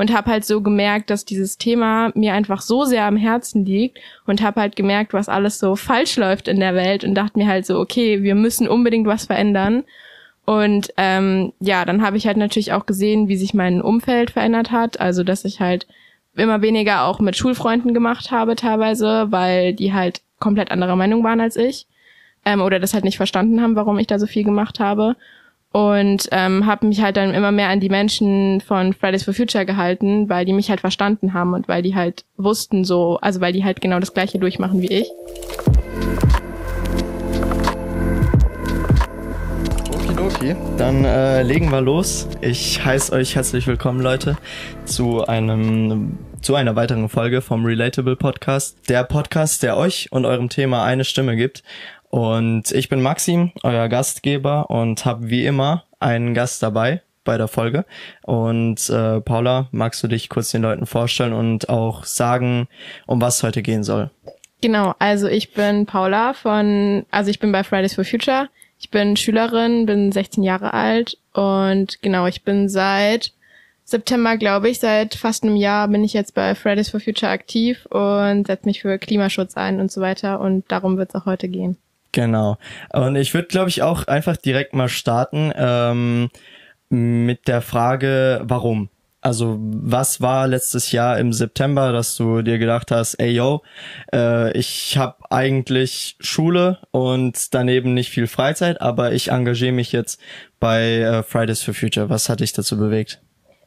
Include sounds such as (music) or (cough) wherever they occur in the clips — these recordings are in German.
und habe halt so gemerkt, dass dieses Thema mir einfach so sehr am Herzen liegt und habe halt gemerkt, was alles so falsch läuft in der Welt und dachte mir halt so, okay, wir müssen unbedingt was verändern. Und ähm, ja, dann habe ich halt natürlich auch gesehen, wie sich mein Umfeld verändert hat. Also, dass ich halt immer weniger auch mit Schulfreunden gemacht habe teilweise, weil die halt komplett anderer Meinung waren als ich ähm, oder das halt nicht verstanden haben, warum ich da so viel gemacht habe. Und ähm, habe mich halt dann immer mehr an die Menschen von Fridays for Future gehalten, weil die mich halt verstanden haben und weil die halt wussten so, also weil die halt genau das gleiche durchmachen wie ich. Okay, dann äh, legen wir los. Ich heiße euch herzlich willkommen, Leute, zu einem zu einer weiteren Folge vom Relatable Podcast. Der Podcast, der euch und eurem Thema eine Stimme gibt. Und ich bin Maxim, euer Gastgeber und habe wie immer einen Gast dabei bei der Folge. Und äh, Paula, magst du dich kurz den Leuten vorstellen und auch sagen, um was heute gehen soll? Genau, also ich bin Paula von, also ich bin bei Fridays for Future. Ich bin Schülerin, bin 16 Jahre alt und genau, ich bin seit September, glaube ich, seit fast einem Jahr bin ich jetzt bei Fridays for Future aktiv und setze mich für Klimaschutz ein und so weiter und darum wird es auch heute gehen. Genau. Und ich würde, glaube ich, auch einfach direkt mal starten ähm, mit der Frage, warum? Also was war letztes Jahr im September, dass du dir gedacht hast, ey yo, äh, ich habe eigentlich Schule und daneben nicht viel Freizeit, aber ich engagiere mich jetzt bei äh, Fridays for Future. Was hat dich dazu bewegt?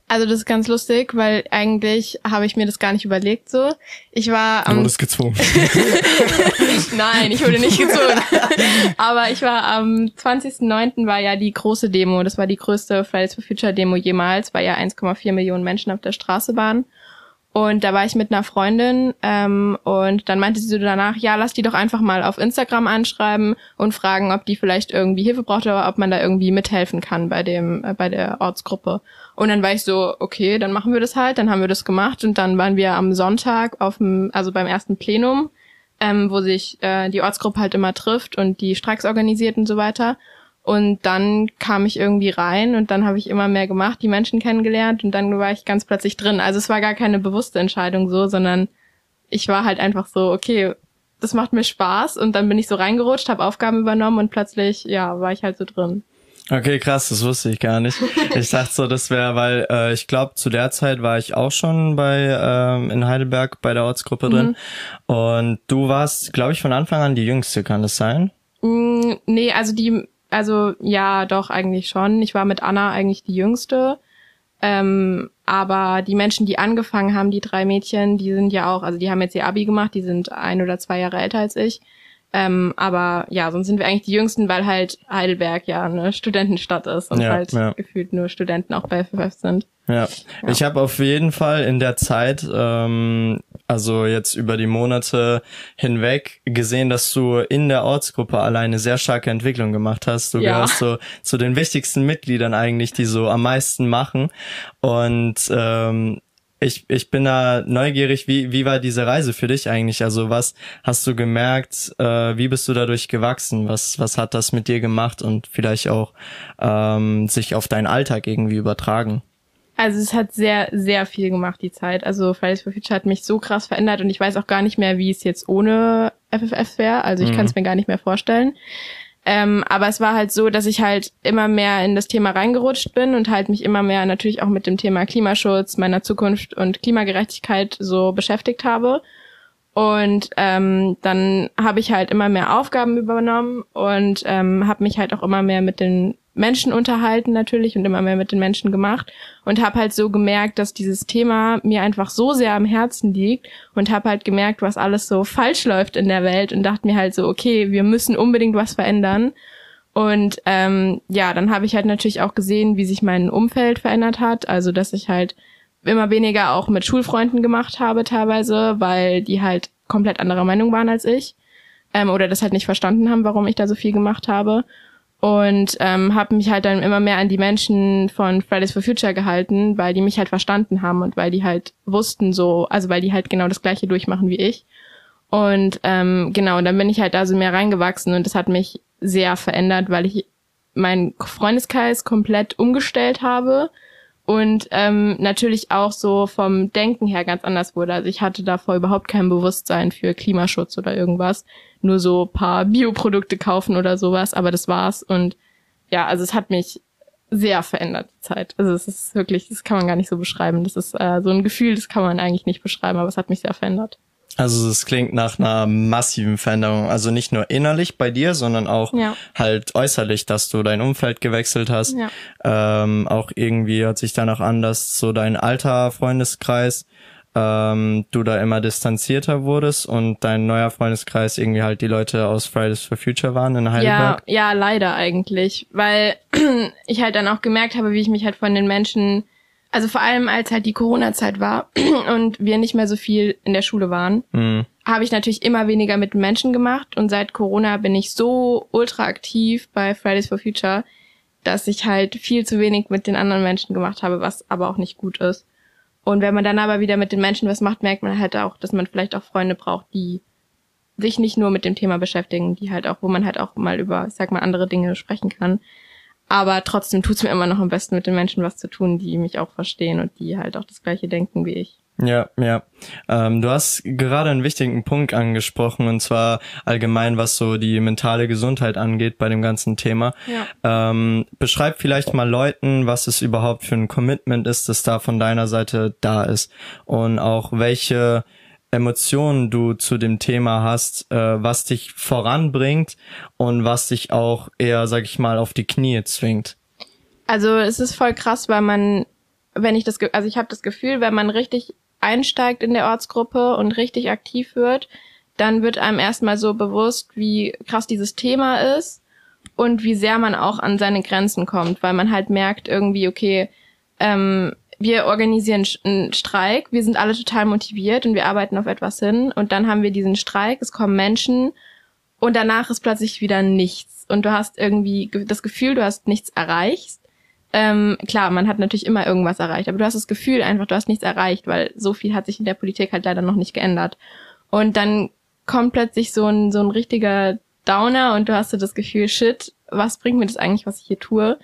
Also das ist ganz lustig, weil eigentlich habe ich mir das gar nicht überlegt so. Ich war am... Du wurdest gezwungen. (laughs) Nein, ich wurde nicht gezwungen. Aber ich war am 20.09. war ja die große Demo. Das war die größte Fridays for Future Demo jemals, weil ja 1,4 Millionen Menschen auf der Straße waren. Und da war ich mit einer Freundin ähm, und dann meinte sie so danach, ja, lass die doch einfach mal auf Instagram anschreiben und fragen, ob die vielleicht irgendwie Hilfe braucht oder ob man da irgendwie mithelfen kann bei dem äh, bei der Ortsgruppe. Und dann war ich so, okay, dann machen wir das halt. Dann haben wir das gemacht und dann waren wir am Sonntag auf dem, also beim ersten Plenum, ähm, wo sich äh, die Ortsgruppe halt immer trifft und die Streiks organisiert und so weiter. Und dann kam ich irgendwie rein und dann habe ich immer mehr gemacht, die Menschen kennengelernt und dann war ich ganz plötzlich drin. Also es war gar keine bewusste Entscheidung so, sondern ich war halt einfach so, okay, das macht mir Spaß und dann bin ich so reingerutscht, habe Aufgaben übernommen und plötzlich, ja, war ich halt so drin. Okay, krass, das wusste ich gar nicht. Ich dachte so, das wäre, weil äh, ich glaube, zu der Zeit war ich auch schon bei ähm, in Heidelberg bei der Ortsgruppe drin. Mhm. Und du warst, glaube ich, von Anfang an die Jüngste, kann das sein? Mm, nee, also die, also ja, doch, eigentlich schon. Ich war mit Anna eigentlich die Jüngste. Ähm, aber die Menschen, die angefangen haben, die drei Mädchen, die sind ja auch, also die haben jetzt ihr Abi gemacht, die sind ein oder zwei Jahre älter als ich. Ähm, aber ja, sonst sind wir eigentlich die Jüngsten, weil halt Heidelberg ja eine Studentenstadt ist und ja, halt ja. gefühlt nur Studenten auch bei FFF sind. Ja, ja. ich habe auf jeden Fall in der Zeit, ähm, also jetzt über die Monate hinweg, gesehen, dass du in der Ortsgruppe alleine sehr starke Entwicklung gemacht hast. Du gehörst so zu den wichtigsten Mitgliedern eigentlich, die so am meisten machen. Und ähm, ich, ich bin da neugierig, wie, wie war diese Reise für dich eigentlich? Also was hast du gemerkt, äh, wie bist du dadurch gewachsen? Was, was hat das mit dir gemacht und vielleicht auch ähm, sich auf deinen Alltag irgendwie übertragen? Also es hat sehr, sehr viel gemacht, die Zeit. Also Fridays for Future hat mich so krass verändert und ich weiß auch gar nicht mehr, wie es jetzt ohne FFF wäre. Also ich mhm. kann es mir gar nicht mehr vorstellen. Ähm, aber es war halt so, dass ich halt immer mehr in das Thema reingerutscht bin und halt mich immer mehr natürlich auch mit dem Thema Klimaschutz, meiner Zukunft und Klimagerechtigkeit so beschäftigt habe. Und ähm, dann habe ich halt immer mehr Aufgaben übernommen und ähm, habe mich halt auch immer mehr mit den Menschen unterhalten natürlich und immer mehr mit den Menschen gemacht und habe halt so gemerkt, dass dieses Thema mir einfach so sehr am Herzen liegt und habe halt gemerkt, was alles so falsch läuft in der Welt und dachte mir halt so, okay, wir müssen unbedingt was verändern. Und ähm, ja, dann habe ich halt natürlich auch gesehen, wie sich mein Umfeld verändert hat, also dass ich halt immer weniger auch mit Schulfreunden gemacht habe teilweise, weil die halt komplett anderer Meinung waren als ich ähm, oder das halt nicht verstanden haben, warum ich da so viel gemacht habe und ähm, habe mich halt dann immer mehr an die Menschen von Fridays for Future gehalten, weil die mich halt verstanden haben und weil die halt wussten so, also weil die halt genau das gleiche durchmachen wie ich. Und ähm, genau, und dann bin ich halt da so mehr reingewachsen und das hat mich sehr verändert, weil ich meinen Freundeskreis komplett umgestellt habe und ähm, natürlich auch so vom Denken her ganz anders wurde. Also ich hatte davor überhaupt kein Bewusstsein für Klimaschutz oder irgendwas. Nur so paar Bioprodukte kaufen oder sowas, aber das war's. Und ja, also es hat mich sehr verändert, die Zeit. Also es ist wirklich, das kann man gar nicht so beschreiben. Das ist äh, so ein Gefühl, das kann man eigentlich nicht beschreiben, aber es hat mich sehr verändert. Also es klingt nach einer massiven Veränderung. Also nicht nur innerlich bei dir, sondern auch ja. halt äußerlich, dass du dein Umfeld gewechselt hast. Ja. Ähm, auch irgendwie hört sich danach an, dass so dein alter Freundeskreis ähm, du da immer distanzierter wurdest und dein neuer Freundeskreis irgendwie halt die Leute aus Fridays for Future waren in Heidelberg? Ja, ja, leider eigentlich, weil (clears throat) ich halt dann auch gemerkt habe, wie ich mich halt von den Menschen also vor allem als halt die Corona-Zeit war (clears throat) und wir nicht mehr so viel in der Schule waren, mhm. habe ich natürlich immer weniger mit Menschen gemacht und seit Corona bin ich so ultra aktiv bei Fridays for Future, dass ich halt viel zu wenig mit den anderen Menschen gemacht habe, was aber auch nicht gut ist. Und wenn man dann aber wieder mit den Menschen was macht, merkt man halt auch, dass man vielleicht auch Freunde braucht, die sich nicht nur mit dem Thema beschäftigen, die halt auch, wo man halt auch mal über, ich sag mal, andere Dinge sprechen kann. Aber trotzdem tut's mir immer noch am besten, mit den Menschen was zu tun, die mich auch verstehen und die halt auch das gleiche denken wie ich. Ja, ja. Ähm, du hast gerade einen wichtigen Punkt angesprochen und zwar allgemein, was so die mentale Gesundheit angeht bei dem ganzen Thema. Ja. Ähm, beschreib vielleicht mal Leuten, was es überhaupt für ein Commitment ist, das da von deiner Seite da ist und auch welche Emotionen du zu dem Thema hast, äh, was dich voranbringt und was dich auch eher, sag ich mal, auf die Knie zwingt. Also es ist voll krass, weil man, wenn ich das, also ich habe das Gefühl, wenn man richtig einsteigt in der Ortsgruppe und richtig aktiv wird, dann wird einem erstmal so bewusst, wie krass dieses Thema ist und wie sehr man auch an seine Grenzen kommt, weil man halt merkt irgendwie, okay, ähm, wir organisieren einen Streik, wir sind alle total motiviert und wir arbeiten auf etwas hin und dann haben wir diesen Streik, es kommen Menschen und danach ist plötzlich wieder nichts und du hast irgendwie das Gefühl, du hast nichts erreicht. Ähm, klar, man hat natürlich immer irgendwas erreicht, aber du hast das Gefühl einfach, du hast nichts erreicht, weil so viel hat sich in der Politik halt leider noch nicht geändert. Und dann kommt plötzlich so ein, so ein richtiger Downer und du hast so das Gefühl, shit, was bringt mir das eigentlich, was ich hier tue?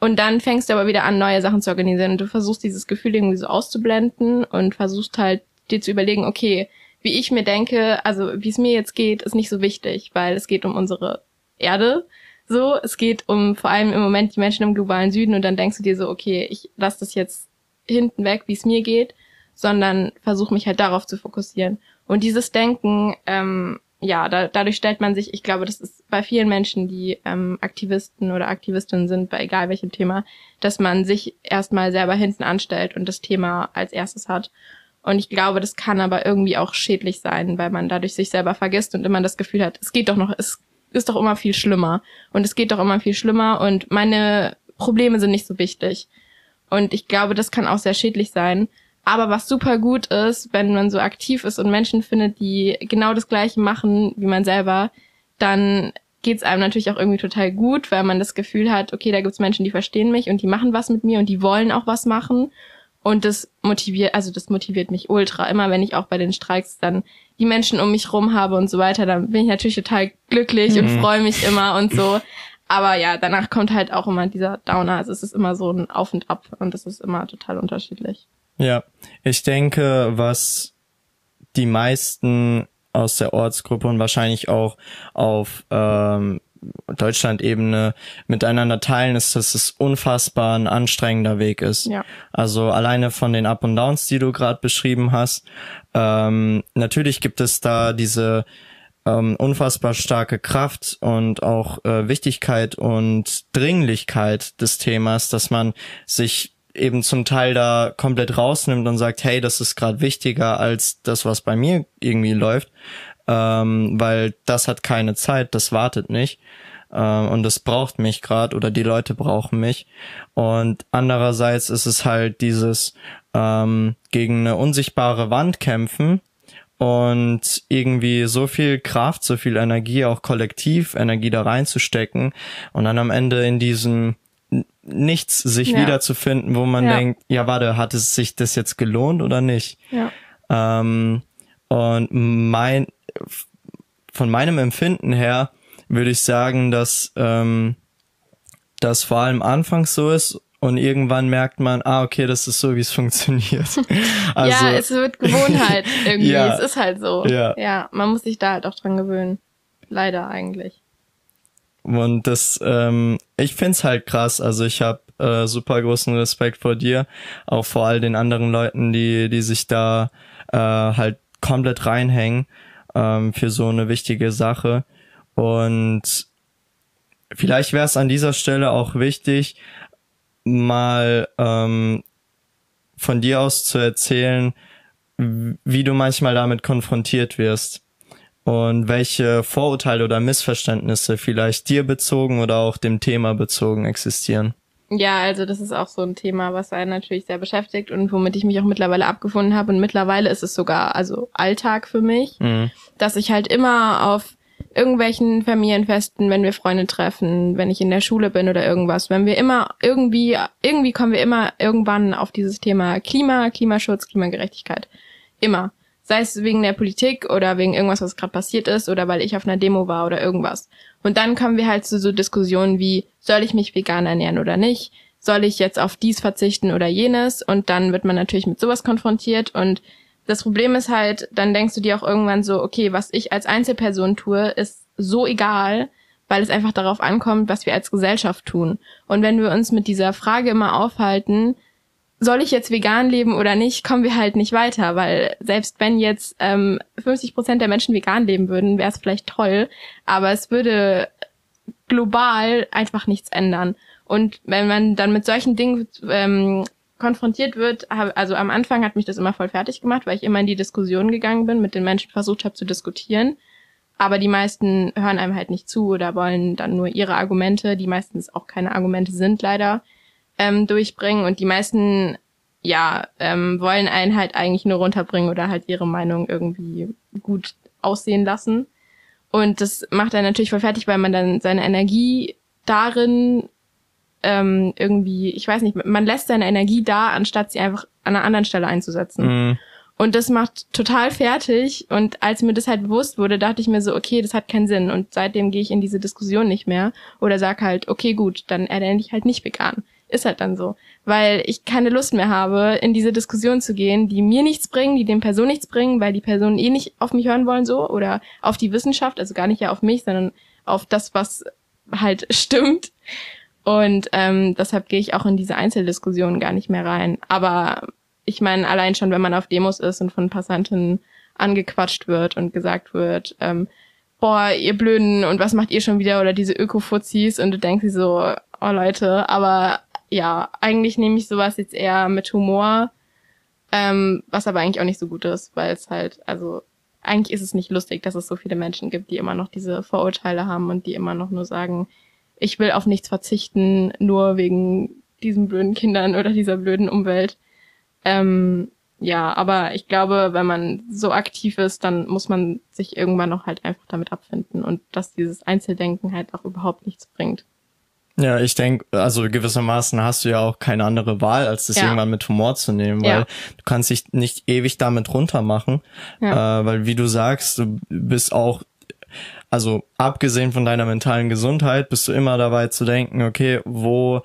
Und dann fängst du aber wieder an, neue Sachen zu organisieren. Und du versuchst dieses Gefühl irgendwie so auszublenden und versuchst halt dir zu überlegen, okay, wie ich mir denke, also wie es mir jetzt geht, ist nicht so wichtig, weil es geht um unsere Erde. So, es geht um vor allem im Moment die Menschen im globalen Süden und dann denkst du dir so, okay, ich lass das jetzt hinten weg, wie es mir geht, sondern versuche mich halt darauf zu fokussieren. Und dieses Denken ähm, ja, da, dadurch stellt man sich, ich glaube, das ist bei vielen Menschen, die ähm, Aktivisten oder Aktivistinnen sind, bei egal welchem Thema, dass man sich erstmal selber hinten anstellt und das Thema als erstes hat. Und ich glaube, das kann aber irgendwie auch schädlich sein, weil man dadurch sich selber vergisst und immer das Gefühl hat, es geht doch noch, es ist doch immer viel schlimmer. Und es geht doch immer viel schlimmer und meine Probleme sind nicht so wichtig. Und ich glaube, das kann auch sehr schädlich sein. Aber was super gut ist, wenn man so aktiv ist und Menschen findet, die genau das Gleiche machen wie man selber, dann geht's einem natürlich auch irgendwie total gut, weil man das Gefühl hat, okay, da gibt's Menschen, die verstehen mich und die machen was mit mir und die wollen auch was machen. Und das motiviert, also das motiviert mich ultra. Immer wenn ich auch bei den Streiks dann die Menschen um mich rum habe und so weiter, dann bin ich natürlich total glücklich mhm. und freue mich immer und so. Aber ja, danach kommt halt auch immer dieser Downer. Also es ist immer so ein Auf und Ab und das ist immer total unterschiedlich. Ja, ich denke, was die meisten aus der Ortsgruppe und wahrscheinlich auch auf ähm, Deutschland-Ebene miteinander teilen, ist, dass es unfassbar ein anstrengender Weg ist. Ja. Also alleine von den Up und Downs, die du gerade beschrieben hast. Ähm, natürlich gibt es da diese ähm, unfassbar starke Kraft und auch äh, Wichtigkeit und Dringlichkeit des Themas, dass man sich eben zum Teil da komplett rausnimmt und sagt, hey, das ist gerade wichtiger als das, was bei mir irgendwie läuft, ähm, weil das hat keine Zeit, das wartet nicht ähm, und das braucht mich gerade oder die Leute brauchen mich. Und andererseits ist es halt dieses ähm, gegen eine unsichtbare Wand kämpfen und irgendwie so viel Kraft, so viel Energie, auch kollektiv Energie da reinzustecken und dann am Ende in diesem nichts sich ja. wiederzufinden, wo man ja. denkt, ja warte, hat es sich das jetzt gelohnt oder nicht? Ja. Ähm, und mein von meinem Empfinden her würde ich sagen, dass ähm, das vor allem anfangs so ist und irgendwann merkt man, ah, okay, das ist so, wie es (laughs) funktioniert. Also, ja, es wird Gewohnheit (laughs) irgendwie. Ja. Es ist halt so. Ja. ja, man muss sich da halt auch dran gewöhnen. Leider eigentlich. Und das, ähm, ich find's halt krass. Also ich habe äh, super großen Respekt vor dir, auch vor all den anderen Leuten, die, die sich da äh, halt komplett reinhängen ähm, für so eine wichtige Sache. Und vielleicht wäre es an dieser Stelle auch wichtig, mal ähm, von dir aus zu erzählen, wie du manchmal damit konfrontiert wirst und welche Vorurteile oder Missverständnisse vielleicht dir bezogen oder auch dem Thema bezogen existieren. Ja, also das ist auch so ein Thema, was einen natürlich sehr beschäftigt und womit ich mich auch mittlerweile abgefunden habe. Und mittlerweile ist es sogar also Alltag für mich, Mhm. dass ich halt immer auf irgendwelchen Familienfesten, wenn wir Freunde treffen, wenn ich in der Schule bin oder irgendwas, wenn wir immer irgendwie, irgendwie kommen wir immer irgendwann auf dieses Thema Klima, Klimaschutz, Klimagerechtigkeit. Immer. Sei es wegen der Politik oder wegen irgendwas, was gerade passiert ist oder weil ich auf einer Demo war oder irgendwas. Und dann kommen wir halt zu so Diskussionen wie, soll ich mich vegan ernähren oder nicht? Soll ich jetzt auf dies verzichten oder jenes? Und dann wird man natürlich mit sowas konfrontiert und das Problem ist halt, dann denkst du dir auch irgendwann so, okay, was ich als Einzelperson tue, ist so egal, weil es einfach darauf ankommt, was wir als Gesellschaft tun. Und wenn wir uns mit dieser Frage immer aufhalten, soll ich jetzt vegan leben oder nicht, kommen wir halt nicht weiter, weil selbst wenn jetzt ähm, 50 Prozent der Menschen vegan leben würden, wäre es vielleicht toll, aber es würde global einfach nichts ändern. Und wenn man dann mit solchen Dingen ähm, konfrontiert wird, also am Anfang hat mich das immer voll fertig gemacht, weil ich immer in die Diskussion gegangen bin, mit den Menschen versucht habe zu diskutieren. Aber die meisten hören einem halt nicht zu oder wollen dann nur ihre Argumente, die meistens auch keine Argumente sind leider, ähm, durchbringen. Und die meisten, ja, ähm, wollen einen halt eigentlich nur runterbringen oder halt ihre Meinung irgendwie gut aussehen lassen. Und das macht einen natürlich voll fertig, weil man dann seine Energie darin ähm, irgendwie, ich weiß nicht, man lässt seine Energie da, anstatt sie einfach an einer anderen Stelle einzusetzen. Mhm. Und das macht total fertig. Und als mir das halt bewusst wurde, dachte ich mir so, okay, das hat keinen Sinn. Und seitdem gehe ich in diese Diskussion nicht mehr. Oder sag halt, okay, gut, dann ernähre ich halt nicht vegan. Ist halt dann so. Weil ich keine Lust mehr habe, in diese Diskussion zu gehen, die mir nichts bringen, die dem Person nichts bringen, weil die Personen eh nicht auf mich hören wollen so. Oder auf die Wissenschaft, also gar nicht ja auf mich, sondern auf das, was halt (laughs) stimmt. Und ähm, deshalb gehe ich auch in diese Einzeldiskussionen gar nicht mehr rein. Aber ich meine, allein schon, wenn man auf Demos ist und von Passanten angequatscht wird und gesagt wird, ähm, boah, ihr Blöden, und was macht ihr schon wieder? Oder diese Öko-Fuzis und du denkst dir so, oh Leute, aber ja, eigentlich nehme ich sowas jetzt eher mit Humor, ähm, was aber eigentlich auch nicht so gut ist, weil es halt, also eigentlich ist es nicht lustig, dass es so viele Menschen gibt, die immer noch diese Vorurteile haben und die immer noch nur sagen, ich will auf nichts verzichten, nur wegen diesen blöden Kindern oder dieser blöden Umwelt. Ähm, ja, aber ich glaube, wenn man so aktiv ist, dann muss man sich irgendwann auch halt einfach damit abfinden und dass dieses Einzeldenken halt auch überhaupt nichts bringt. Ja, ich denke, also gewissermaßen hast du ja auch keine andere Wahl, als das Ja. irgendwann mit Humor zu nehmen, weil Ja. du kannst dich nicht ewig damit runtermachen, Ja. äh, weil wie du sagst, du bist auch, also abgesehen von deiner mentalen Gesundheit, bist du immer dabei zu denken, okay, wo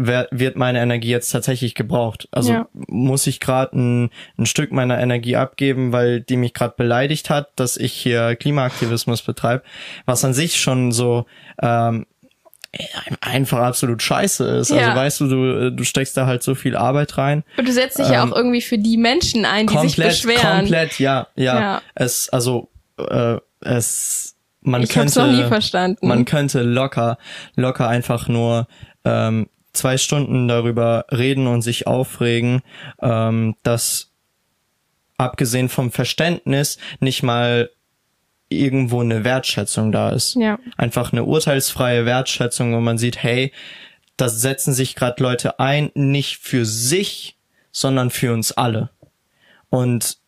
wer, wird meine Energie jetzt tatsächlich gebraucht? Also Ja. muss ich gerade ein, ein Stück meiner Energie abgeben, weil die mich gerade beleidigt hat, dass ich hier Klimaaktivismus betreibe, was an sich schon so ähm, einfach absolut scheiße ist. Also Ja. weißt du, du, du steckst da halt so viel Arbeit rein. Und du setzt dich ja Ähm, auch irgendwie für die Menschen ein, die sich komplett, beschweren. komplett, ja, ja. Ja. Es, also, äh, es, man ich könnte, noch nie verstanden. man könnte locker, locker einfach nur ähm, zwei Stunden darüber reden und sich aufregen, ähm, dass abgesehen vom Verständnis nicht mal irgendwo eine Wertschätzung da ist. Ja. Einfach eine urteilsfreie Wertschätzung, wo man sieht, hey, da setzen sich gerade Leute ein, nicht für sich, sondern für uns alle. Und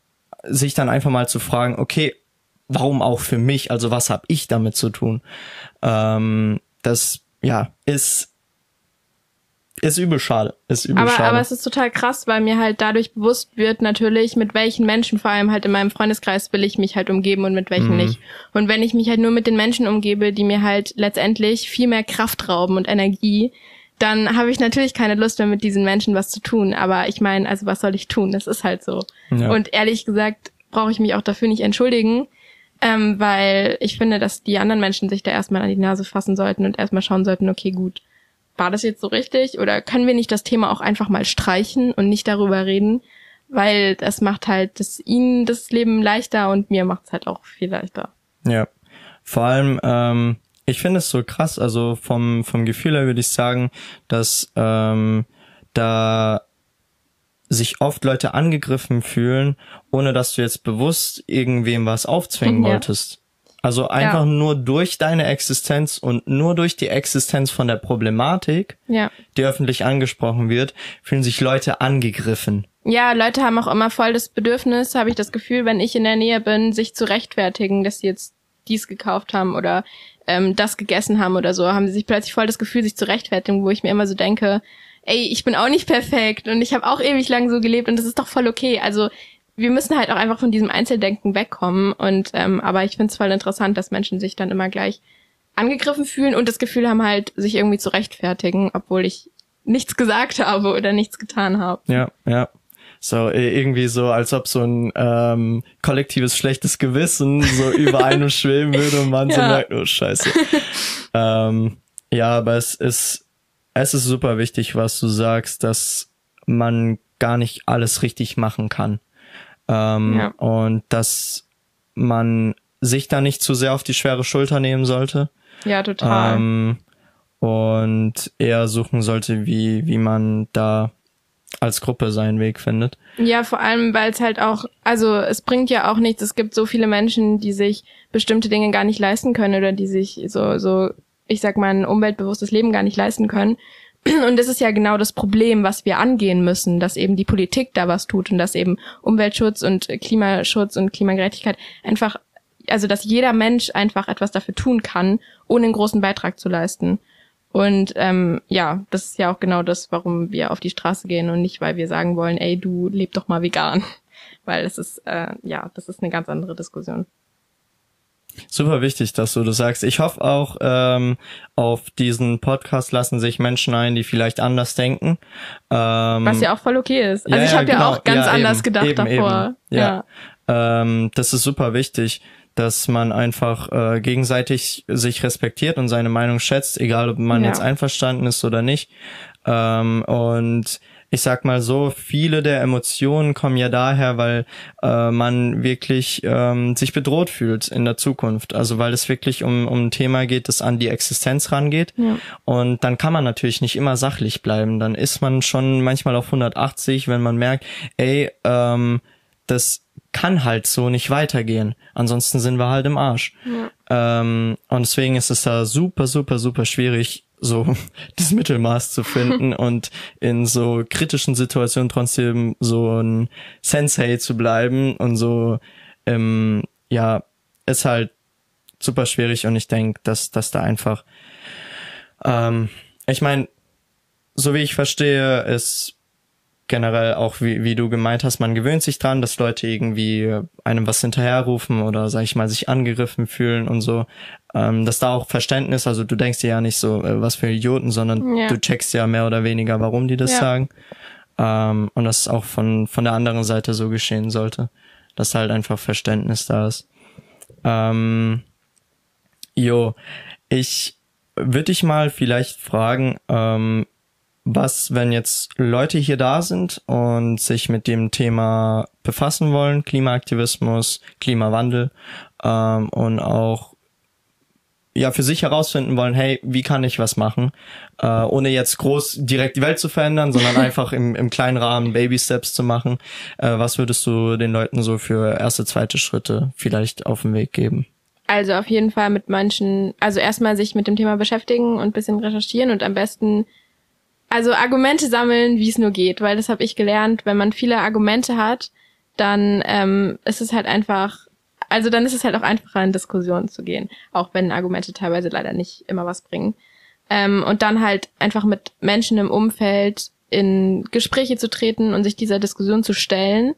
sich dann einfach mal zu fragen, okay, warum auch für mich? Also was habe ich damit zu tun? Ähm, das ja ist ist übel schade, ist übel Aber, schade. aber es ist total krass, weil mir halt dadurch bewusst wird natürlich, mit welchen Menschen, vor allem halt in meinem Freundeskreis, will ich mich halt umgeben und mit welchen Mhm. nicht. Und wenn ich mich halt nur mit den Menschen umgebe, die mir halt letztendlich viel mehr Kraft rauben und Energie, dann habe ich natürlich keine Lust mehr mit diesen Menschen was zu tun. Aber ich meine, also was soll ich tun? Das ist halt so. Ja. Und ehrlich gesagt brauche ich mich auch dafür nicht entschuldigen, ähm, weil ich finde, dass die anderen Menschen sich da erstmal an die Nase fassen sollten und erstmal schauen sollten, okay, gut, war das jetzt so richtig? Oder können wir nicht das Thema auch einfach mal streichen und nicht darüber reden? Weil das macht halt das ihnen das Leben leichter und mir macht es halt auch viel leichter. Ja. Vor allem, ähm, ich finde es so krass, also vom, vom Gefühl her würde ich sagen, dass ähm, da sich oft Leute angegriffen fühlen, ohne dass du jetzt bewusst irgendwem was aufzwingen ja. wolltest. Also einfach ja. nur durch deine Existenz und nur durch die Existenz von der Problematik, ja. die öffentlich angesprochen wird, fühlen sich Leute angegriffen. Ja, Leute haben auch immer voll das Bedürfnis, habe ich das Gefühl, wenn ich in der Nähe bin, sich zu rechtfertigen, dass sie jetzt dies gekauft haben oder ähm, das gegessen haben oder so, haben sie sich plötzlich voll das Gefühl, sich zu rechtfertigen, wo ich mir immer so denke, ey, ich bin auch nicht perfekt und ich habe auch ewig lang so gelebt und das ist doch voll okay. Also wir müssen halt auch einfach von diesem Einzeldenken wegkommen. Und ähm, aber ich finde es voll interessant, dass Menschen sich dann immer gleich angegriffen fühlen und das Gefühl haben halt, sich irgendwie zu rechtfertigen, obwohl ich nichts gesagt habe oder nichts getan habe. Ja, ja. So, irgendwie so, als ob so ein ähm, kollektives schlechtes Gewissen so (laughs) über einem schweben würde und man ja. so merkt, oh scheiße. (laughs) ähm, ja, aber es ist, es ist super wichtig, was du sagst, dass man gar nicht alles richtig machen kann. Ähm, ja. Und dass man sich da nicht zu sehr auf die schwere Schulter nehmen sollte. Ja, total. Ähm, und eher suchen sollte, wie, wie man da als Gruppe seinen Weg findet. Ja, vor allem, weil es halt auch, also es bringt ja auch nichts. Es gibt so viele Menschen, die sich bestimmte Dinge gar nicht leisten können oder die sich so, so, ich sag mal, ein umweltbewusstes Leben gar nicht leisten können. Und das ist ja genau das Problem, was wir angehen müssen, dass eben die Politik da was tut und dass eben Umweltschutz und Klimaschutz und Klimagerechtigkeit einfach, also dass jeder Mensch einfach etwas dafür tun kann, ohne einen großen Beitrag zu leisten. Und ähm, ja, das ist ja auch genau das, warum wir auf die Straße gehen und nicht, weil wir sagen wollen, ey, du leb doch mal vegan. (laughs) Weil das ist, äh, ja, das ist eine ganz andere Diskussion. Super wichtig, dass du das sagst. Ich hoffe auch, ähm, auf diesen Podcast lassen sich Menschen ein, die vielleicht anders denken. Ähm, Was ja auch voll okay ist. Also ja, ich habe ja, genau. auch ganz ja, anders eben, gedacht eben, davor. Eben. Ja. ja. Ähm, das ist super wichtig, dass man einfach äh, gegenseitig sich respektiert und seine Meinung schätzt, egal ob man jetzt einverstanden ist oder nicht. Ähm, und ich sag mal so, viele der Emotionen kommen ja daher, weil äh, man wirklich ähm, sich bedroht fühlt in der Zukunft. Also weil es wirklich um, um ein Thema geht, das an die Existenz rangeht. Ja. Und dann kann man natürlich nicht immer sachlich bleiben. Dann ist man schon manchmal auf 180, wenn man merkt, ey, ähm, das kann halt so nicht weitergehen. Ansonsten sind wir halt im Arsch. Ja. Ähm, und deswegen ist es da super, super, super schwierig, so (laughs) das Mittelmaß zu finden (laughs) und in so kritischen Situationen trotzdem so ein Sensei zu bleiben und so, ähm, ja, ist halt super schwierig und ich denke, dass, dass da einfach, ähm, ich meine, so wie ich verstehe, ist generell auch, wie, wie du gemeint hast, man gewöhnt sich dran, dass Leute irgendwie einem was hinterherrufen oder, sag ich mal, sich angegriffen fühlen und so. Ähm, dass da auch Verständnis, also du denkst dir ja nicht so, äh, was für Idioten, sondern ja. du checkst ja mehr oder weniger, warum die das ja. sagen. Ähm, und das auch von, von der anderen Seite so geschehen sollte. Dass halt einfach Verständnis da ist. Ähm, jo, ich würde dich mal vielleicht fragen, ähm, was, wenn jetzt Leute hier da sind und sich mit dem Thema befassen wollen, Klimaaktivismus, Klimawandel ähm, und auch ja für sich herausfinden wollen, hey, wie kann ich was machen, äh, ohne jetzt groß direkt die Welt zu verändern, (laughs) sondern einfach im, im kleinen Rahmen Baby Steps zu machen. Äh, was würdest du den Leuten so für erste, zweite Schritte vielleicht auf den Weg geben? Also auf jeden Fall mit manchen, also erstmal sich mit dem Thema beschäftigen und bisschen recherchieren und am besten also Argumente sammeln, wie es nur geht, weil das habe ich gelernt. Wenn man viele Argumente hat, dann ähm, ist es halt einfach, also dann ist es halt auch einfacher, in Diskussionen zu gehen, auch wenn Argumente teilweise leider nicht immer was bringen. Ähm, und dann halt einfach mit Menschen im Umfeld in Gespräche zu treten und sich dieser Diskussion zu stellen,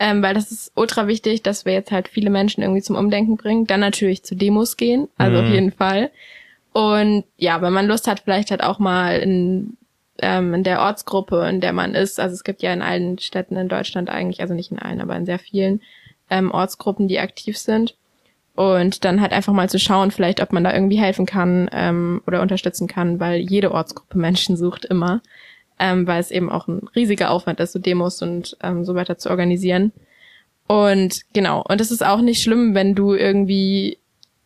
ähm, weil das ist ultra wichtig, dass wir jetzt halt viele Menschen irgendwie zum Umdenken bringen. Dann natürlich zu Demos gehen, also mhm. auf jeden Fall. Und ja, wenn man Lust hat, vielleicht halt auch mal in, ähm, in der Ortsgruppe, in der man ist, also es gibt ja in allen Städten in Deutschland eigentlich, also nicht in allen, aber in sehr vielen ähm, Ortsgruppen, die aktiv sind. Und dann halt einfach mal zu schauen, vielleicht, ob man da irgendwie helfen kann ähm, oder unterstützen kann, weil jede Ortsgruppe Menschen sucht immer, ähm, weil es eben auch ein riesiger Aufwand ist, so Demos und ähm, so weiter zu organisieren. Und genau, und es ist auch nicht schlimm, wenn du irgendwie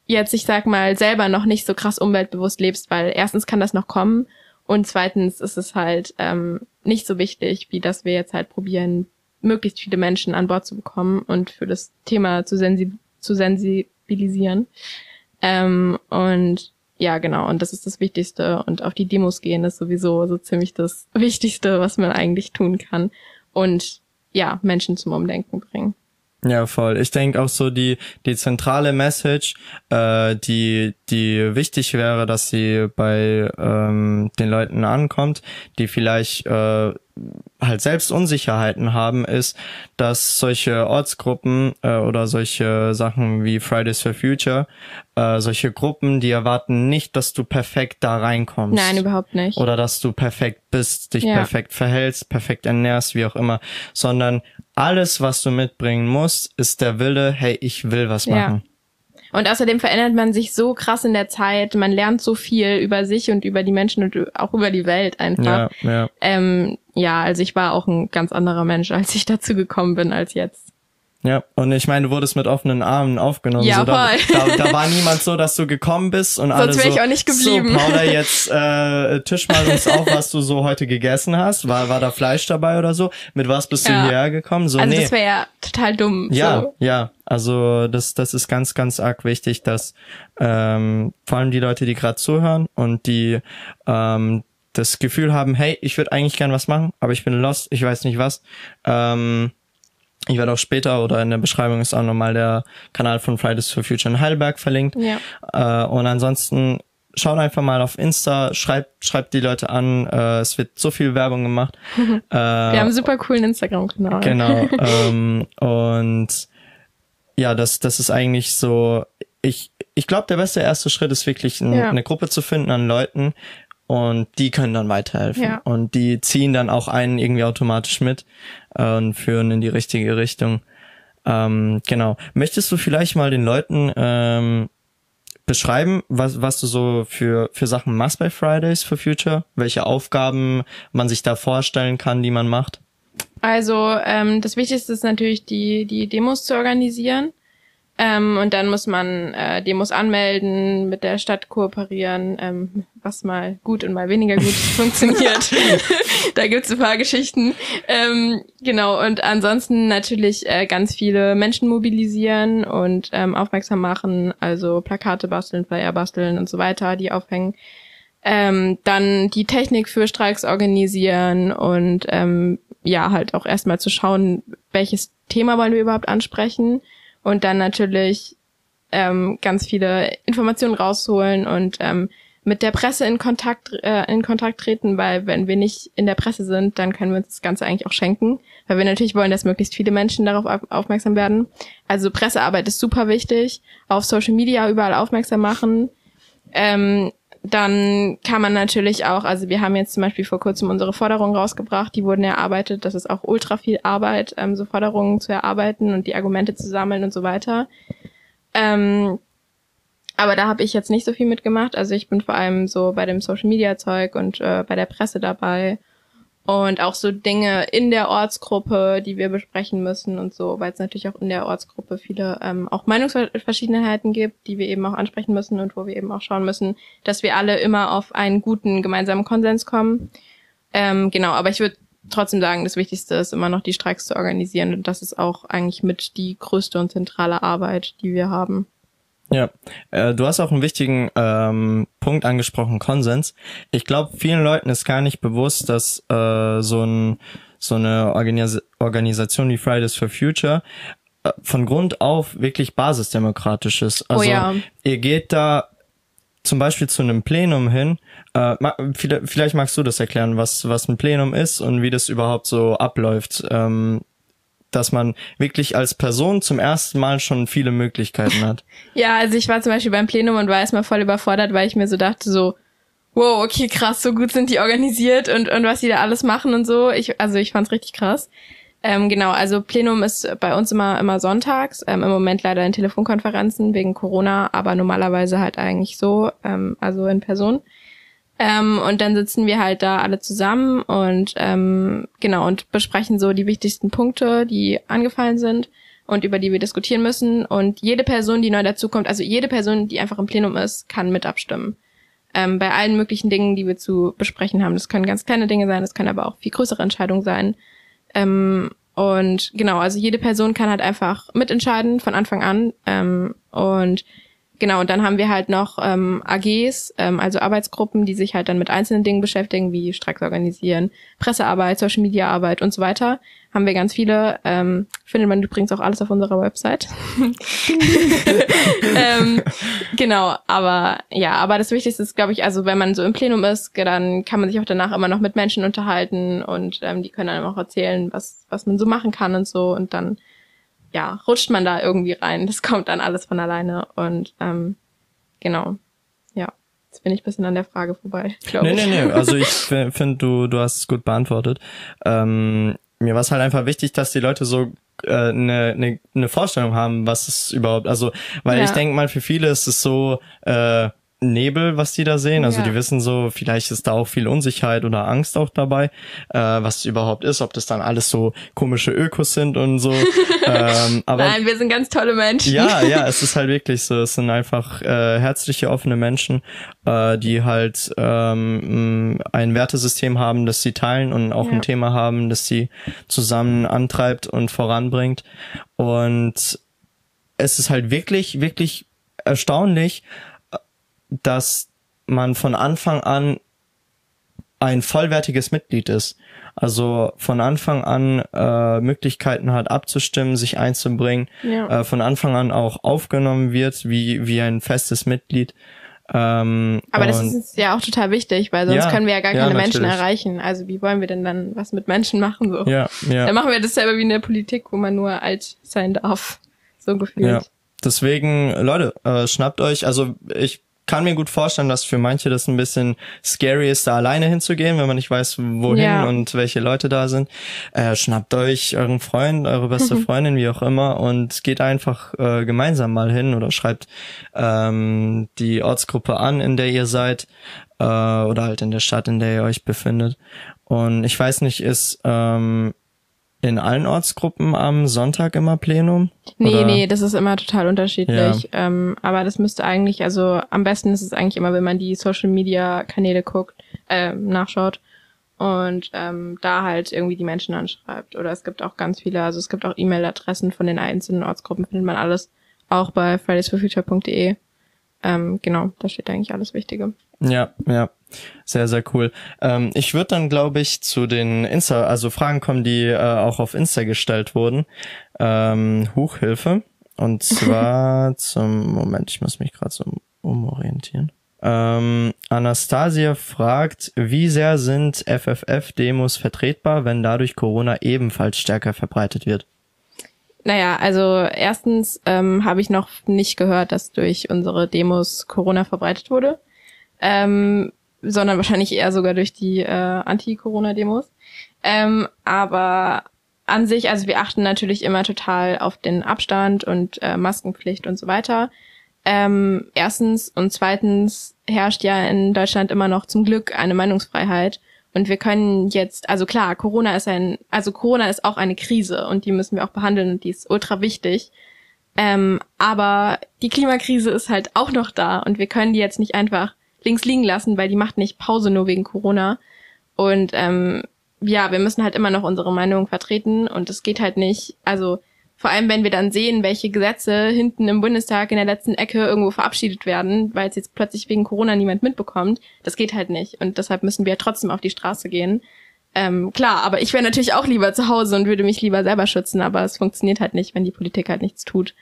jetzt, ich sag mal, selber noch nicht so krass umweltbewusst lebst, weil erstens kann das noch kommen und zweitens ist es halt ähm, nicht so wichtig, wie dass wir jetzt halt probieren, möglichst viele Menschen an Bord zu bekommen und für das Thema zu, sensi zu sensibilisieren. Ähm, und ja, genau, und das ist das Wichtigste. Und auf die Demos gehen ist sowieso so ziemlich das Wichtigste, was man eigentlich tun kann. Und ja, Menschen zum Umdenken bringen. Ja, voll. Ich denke auch so die die zentrale Message, äh, die die wichtig wäre, dass sie bei ähm, den Leuten ankommt, die vielleicht äh, halt selbst Unsicherheiten haben, ist, dass solche Ortsgruppen äh, oder solche Sachen wie Fridays for Future, äh, solche Gruppen, die erwarten nicht, dass du perfekt da reinkommst. Nein, überhaupt nicht. Oder dass du perfekt bist, dich ja. perfekt verhältst, perfekt ernährst, wie auch immer, sondern alles, was du mitbringen musst, ist der Wille, hey, ich will was machen. Ja. Und außerdem verändert man sich so krass in der Zeit, man lernt so viel über sich und über die Menschen und auch über die Welt einfach. Ja, ja. Ähm, ja also ich war auch ein ganz anderer Mensch, als ich dazu gekommen bin als jetzt. Ja, und ich meine, du wurdest mit offenen Armen aufgenommen. Ja, so, da, da, da, war niemand so, dass du gekommen bist und alle so, ich auch nicht geblieben. so, Paula, (laughs) jetzt äh, tisch mal uns auf, was du so heute gegessen hast. War, war da Fleisch dabei oder so? Mit was bist ja. du hierher gekommen? So, also nee. das wäre ja total dumm. Ja, so. ja. Also das, das ist ganz, ganz arg wichtig, dass ähm, vor allem die Leute, die gerade zuhören und die ähm, das Gefühl haben, hey, ich würde eigentlich gern was machen, aber ich bin lost, ich weiß nicht was. Ähm, ich werde auch später oder in der Beschreibung ist auch nochmal der Kanal von Fridays for Future in Heidelberg verlinkt. Ja. Äh, und ansonsten schaut einfach mal auf Insta, schreibt, schreibt die Leute an. Äh, es wird so viel Werbung gemacht. (laughs) äh, Wir haben einen super coolen Instagram-Kanal. Genau. (laughs) ähm, und ja, das, das ist eigentlich so. Ich, ich glaube, der beste erste Schritt ist wirklich ein, ja. eine Gruppe zu finden an Leuten, und die können dann weiterhelfen. Ja. Und die ziehen dann auch einen irgendwie automatisch mit äh, und führen in die richtige Richtung. Ähm, genau. Möchtest du vielleicht mal den Leuten ähm, beschreiben, was, was du so für, für Sachen machst bei Fridays for Future? Welche Aufgaben man sich da vorstellen kann, die man macht? Also ähm, das Wichtigste ist natürlich, die, die Demos zu organisieren. Ähm, und dann muss man äh, Demos anmelden, mit der Stadt kooperieren, ähm, was mal gut und mal weniger gut (laughs) funktioniert. (laughs) da gibt's ein paar Geschichten. Ähm, genau, und ansonsten natürlich äh, ganz viele Menschen mobilisieren und ähm, aufmerksam machen, also Plakate basteln, Flyer basteln und so weiter, die aufhängen. Ähm, dann die Technik für Streiks organisieren und ähm, ja, halt auch erstmal zu schauen, welches Thema wollen wir überhaupt ansprechen und dann natürlich ähm, ganz viele Informationen rausholen und ähm, mit der Presse in Kontakt äh, in Kontakt treten, weil wenn wir nicht in der Presse sind, dann können wir uns das Ganze eigentlich auch schenken, weil wir natürlich wollen, dass möglichst viele Menschen darauf aufmerksam werden. Also Pressearbeit ist super wichtig, auf Social Media überall aufmerksam machen. Ähm, dann kann man natürlich auch, also wir haben jetzt zum Beispiel vor kurzem unsere Forderungen rausgebracht, die wurden erarbeitet. Das ist auch ultra viel Arbeit, ähm, so Forderungen zu erarbeiten und die Argumente zu sammeln und so weiter. Ähm, aber da habe ich jetzt nicht so viel mitgemacht. Also ich bin vor allem so bei dem Social Media Zeug und äh, bei der Presse dabei und auch so Dinge in der Ortsgruppe, die wir besprechen müssen und so, weil es natürlich auch in der Ortsgruppe viele ähm, auch Meinungsverschiedenheiten gibt, die wir eben auch ansprechen müssen und wo wir eben auch schauen müssen, dass wir alle immer auf einen guten gemeinsamen Konsens kommen. Ähm, genau, aber ich würde trotzdem sagen, das Wichtigste ist immer noch die Streiks zu organisieren und das ist auch eigentlich mit die größte und zentrale Arbeit, die wir haben. Ja, äh, du hast auch einen wichtigen ähm, Punkt angesprochen, Konsens. Ich glaube, vielen Leuten ist gar nicht bewusst, dass äh, so, ein, so eine Organis Organisation wie Fridays for Future äh, von Grund auf wirklich basisdemokratisch ist. Oh also oh ja. ihr geht da zum Beispiel zu einem Plenum hin. Äh, vielleicht magst du das erklären, was, was ein Plenum ist und wie das überhaupt so abläuft. Ähm, dass man wirklich als Person zum ersten Mal schon viele Möglichkeiten hat. (laughs) ja, also ich war zum Beispiel beim Plenum und war erstmal voll überfordert, weil ich mir so dachte, so, wow, okay, krass, so gut sind die organisiert und, und was die da alles machen und so. Ich, also ich fand's richtig krass. Ähm, genau, also Plenum ist bei uns immer immer sonntags. Ähm, Im Moment leider in Telefonkonferenzen wegen Corona, aber normalerweise halt eigentlich so, ähm, also in Person. Ähm, und dann sitzen wir halt da alle zusammen und ähm, genau und besprechen so die wichtigsten Punkte, die angefallen sind und über die wir diskutieren müssen. Und jede Person, die neu dazukommt, also jede Person, die einfach im Plenum ist, kann mit abstimmen. Ähm, bei allen möglichen Dingen, die wir zu besprechen haben. Das können ganz kleine Dinge sein, das können aber auch viel größere Entscheidungen sein. Ähm, und genau, also jede Person kann halt einfach mitentscheiden von Anfang an. Ähm, und Genau, und dann haben wir halt noch ähm, AGs, ähm, also Arbeitsgruppen, die sich halt dann mit einzelnen Dingen beschäftigen, wie Streiks organisieren, Pressearbeit, Social Media Arbeit und so weiter. Haben wir ganz viele. Ähm, findet man übrigens auch alles auf unserer Website. (laughs) ähm, genau, aber ja, aber das Wichtigste ist, glaube ich, also wenn man so im Plenum ist, dann kann man sich auch danach immer noch mit Menschen unterhalten und ähm, die können dann auch erzählen, was, was man so machen kann und so und dann ja, rutscht man da irgendwie rein. Das kommt dann alles von alleine. Und ähm, genau, ja. Jetzt bin ich bisschen an der Frage vorbei, glaube nee, ich. Nee, nee, nee. (laughs) Also ich finde, du, du hast es gut beantwortet. Ähm, mir war es halt einfach wichtig, dass die Leute so eine äh, ne, ne, ne Vorstellung haben, was es überhaupt, also, weil ja. ich denke mal, für viele ist es so, äh, Nebel, was die da sehen. Also ja. die wissen so, vielleicht ist da auch viel Unsicherheit oder Angst auch dabei, äh, was es überhaupt ist, ob das dann alles so komische Ökos sind und so. (laughs) ähm, aber Nein, wir sind ganz tolle Menschen. Ja, ja, (laughs) es ist halt wirklich so. Es sind einfach äh, herzliche, offene Menschen, äh, die halt ähm, ein Wertesystem haben, das sie teilen und auch ja. ein Thema haben, das sie zusammen antreibt und voranbringt. Und es ist halt wirklich, wirklich erstaunlich, dass man von Anfang an ein vollwertiges Mitglied ist. Also von Anfang an äh, Möglichkeiten hat abzustimmen, sich einzubringen, ja. äh, von Anfang an auch aufgenommen wird wie, wie ein festes Mitglied. Ähm, Aber das ist ja auch total wichtig, weil sonst ja, können wir ja gar keine ja, Menschen erreichen. Also wie wollen wir denn dann was mit Menschen machen? So? Ja, ja. Dann machen wir das selber wie in der Politik, wo man nur alt sein darf. So gefühlt. Ja. Deswegen, Leute, äh, schnappt euch, also ich kann mir gut vorstellen, dass für manche das ein bisschen scary ist, da alleine hinzugehen, wenn man nicht weiß, wohin ja. und welche Leute da sind. Äh, schnappt euch euren Freund, eure beste (laughs) Freundin, wie auch immer, und geht einfach äh, gemeinsam mal hin oder schreibt ähm, die Ortsgruppe an, in der ihr seid, äh, oder halt in der Stadt, in der ihr euch befindet. Und ich weiß nicht, ist ähm, in allen Ortsgruppen am Sonntag immer Plenum? Nee, oder? nee, das ist immer total unterschiedlich. Ja. Ähm, aber das müsste eigentlich, also am besten ist es eigentlich immer, wenn man die Social Media Kanäle guckt, äh, nachschaut und ähm, da halt irgendwie die Menschen anschreibt. Oder es gibt auch ganz viele, also es gibt auch E-Mail-Adressen von den einzelnen Ortsgruppen, findet man alles auch bei fridaysforfuture.de. Ähm, genau, da steht eigentlich alles Wichtige. Ja, ja. Sehr, sehr cool. Ähm, ich würde dann, glaube ich, zu den Insta, also Fragen kommen, die äh, auch auf Insta gestellt wurden. Ähm, Hochhilfe. Und (laughs) zwar zum Moment, ich muss mich gerade so umorientieren. Ähm, Anastasia fragt, wie sehr sind FFF-Demos vertretbar, wenn dadurch Corona ebenfalls stärker verbreitet wird? Naja, also erstens ähm, habe ich noch nicht gehört, dass durch unsere Demos Corona verbreitet wurde. Ähm, sondern wahrscheinlich eher sogar durch die äh, Anti-Corona-Demos. Ähm, aber an sich, also wir achten natürlich immer total auf den Abstand und äh, Maskenpflicht und so weiter. Ähm, erstens und zweitens herrscht ja in Deutschland immer noch zum Glück eine Meinungsfreiheit. Und wir können jetzt, also klar, Corona ist ein, also Corona ist auch eine Krise und die müssen wir auch behandeln und die ist ultra wichtig. Ähm, aber die Klimakrise ist halt auch noch da und wir können die jetzt nicht einfach links liegen lassen, weil die macht nicht Pause nur wegen Corona. Und ähm, ja, wir müssen halt immer noch unsere Meinung vertreten und es geht halt nicht, also vor allem wenn wir dann sehen, welche Gesetze hinten im Bundestag in der letzten Ecke irgendwo verabschiedet werden, weil es jetzt plötzlich wegen Corona niemand mitbekommt, das geht halt nicht. Und deshalb müssen wir trotzdem auf die Straße gehen. Ähm, klar, aber ich wäre natürlich auch lieber zu Hause und würde mich lieber selber schützen, aber es funktioniert halt nicht, wenn die Politik halt nichts tut.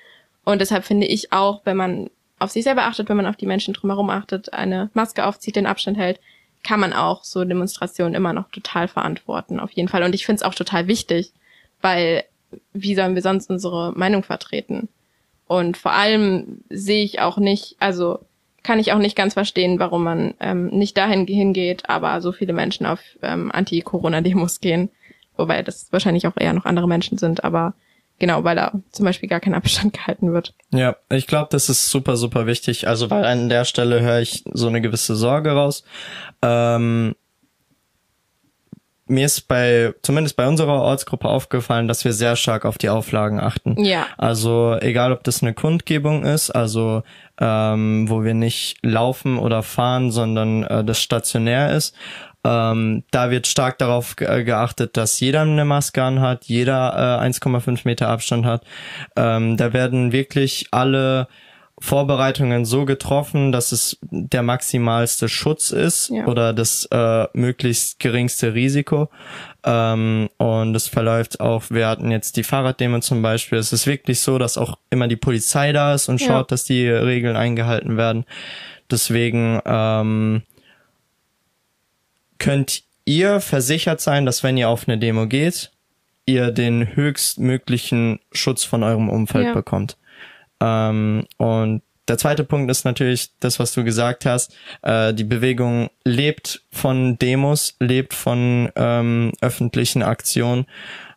Und deshalb finde ich auch, wenn man auf sich selber achtet, wenn man auf die Menschen drumherum achtet, eine Maske aufzieht, den Abstand hält, kann man auch so Demonstrationen immer noch total verantworten, auf jeden Fall. Und ich finde es auch total wichtig, weil wie sollen wir sonst unsere Meinung vertreten? Und vor allem sehe ich auch nicht, also kann ich auch nicht ganz verstehen, warum man ähm, nicht dahin hingeht, aber so viele Menschen auf ähm, Anti-Corona-Demos gehen. Wobei das wahrscheinlich auch eher noch andere Menschen sind, aber genau, weil da zum Beispiel gar kein Abstand (laughs) gehalten wird. Ja, ich glaube, das ist super, super wichtig. Also weil an der Stelle höre ich so eine gewisse Sorge raus. Ähm, mir ist bei, zumindest bei unserer Ortsgruppe aufgefallen, dass wir sehr stark auf die Auflagen achten. Ja. Also egal, ob das eine Kundgebung ist, also ähm, wo wir nicht laufen oder fahren, sondern äh, das stationär ist. Ähm, da wird stark darauf ge geachtet, dass jeder eine Maske anhat, jeder äh, 1,5 Meter Abstand hat. Ähm, da werden wirklich alle Vorbereitungen so getroffen, dass es der maximalste Schutz ist ja. oder das äh, möglichst geringste Risiko. Ähm, und es verläuft auch, wir hatten jetzt die Fahrraddemo zum Beispiel. Es ist wirklich so, dass auch immer die Polizei da ist und schaut, ja. dass die Regeln eingehalten werden. Deswegen ähm, könnt ihr versichert sein, dass wenn ihr auf eine Demo geht, ihr den höchstmöglichen Schutz von eurem Umfeld ja. bekommt. Ähm, und der zweite Punkt ist natürlich das, was du gesagt hast. Äh, die Bewegung lebt von Demos, lebt von ähm, öffentlichen Aktionen.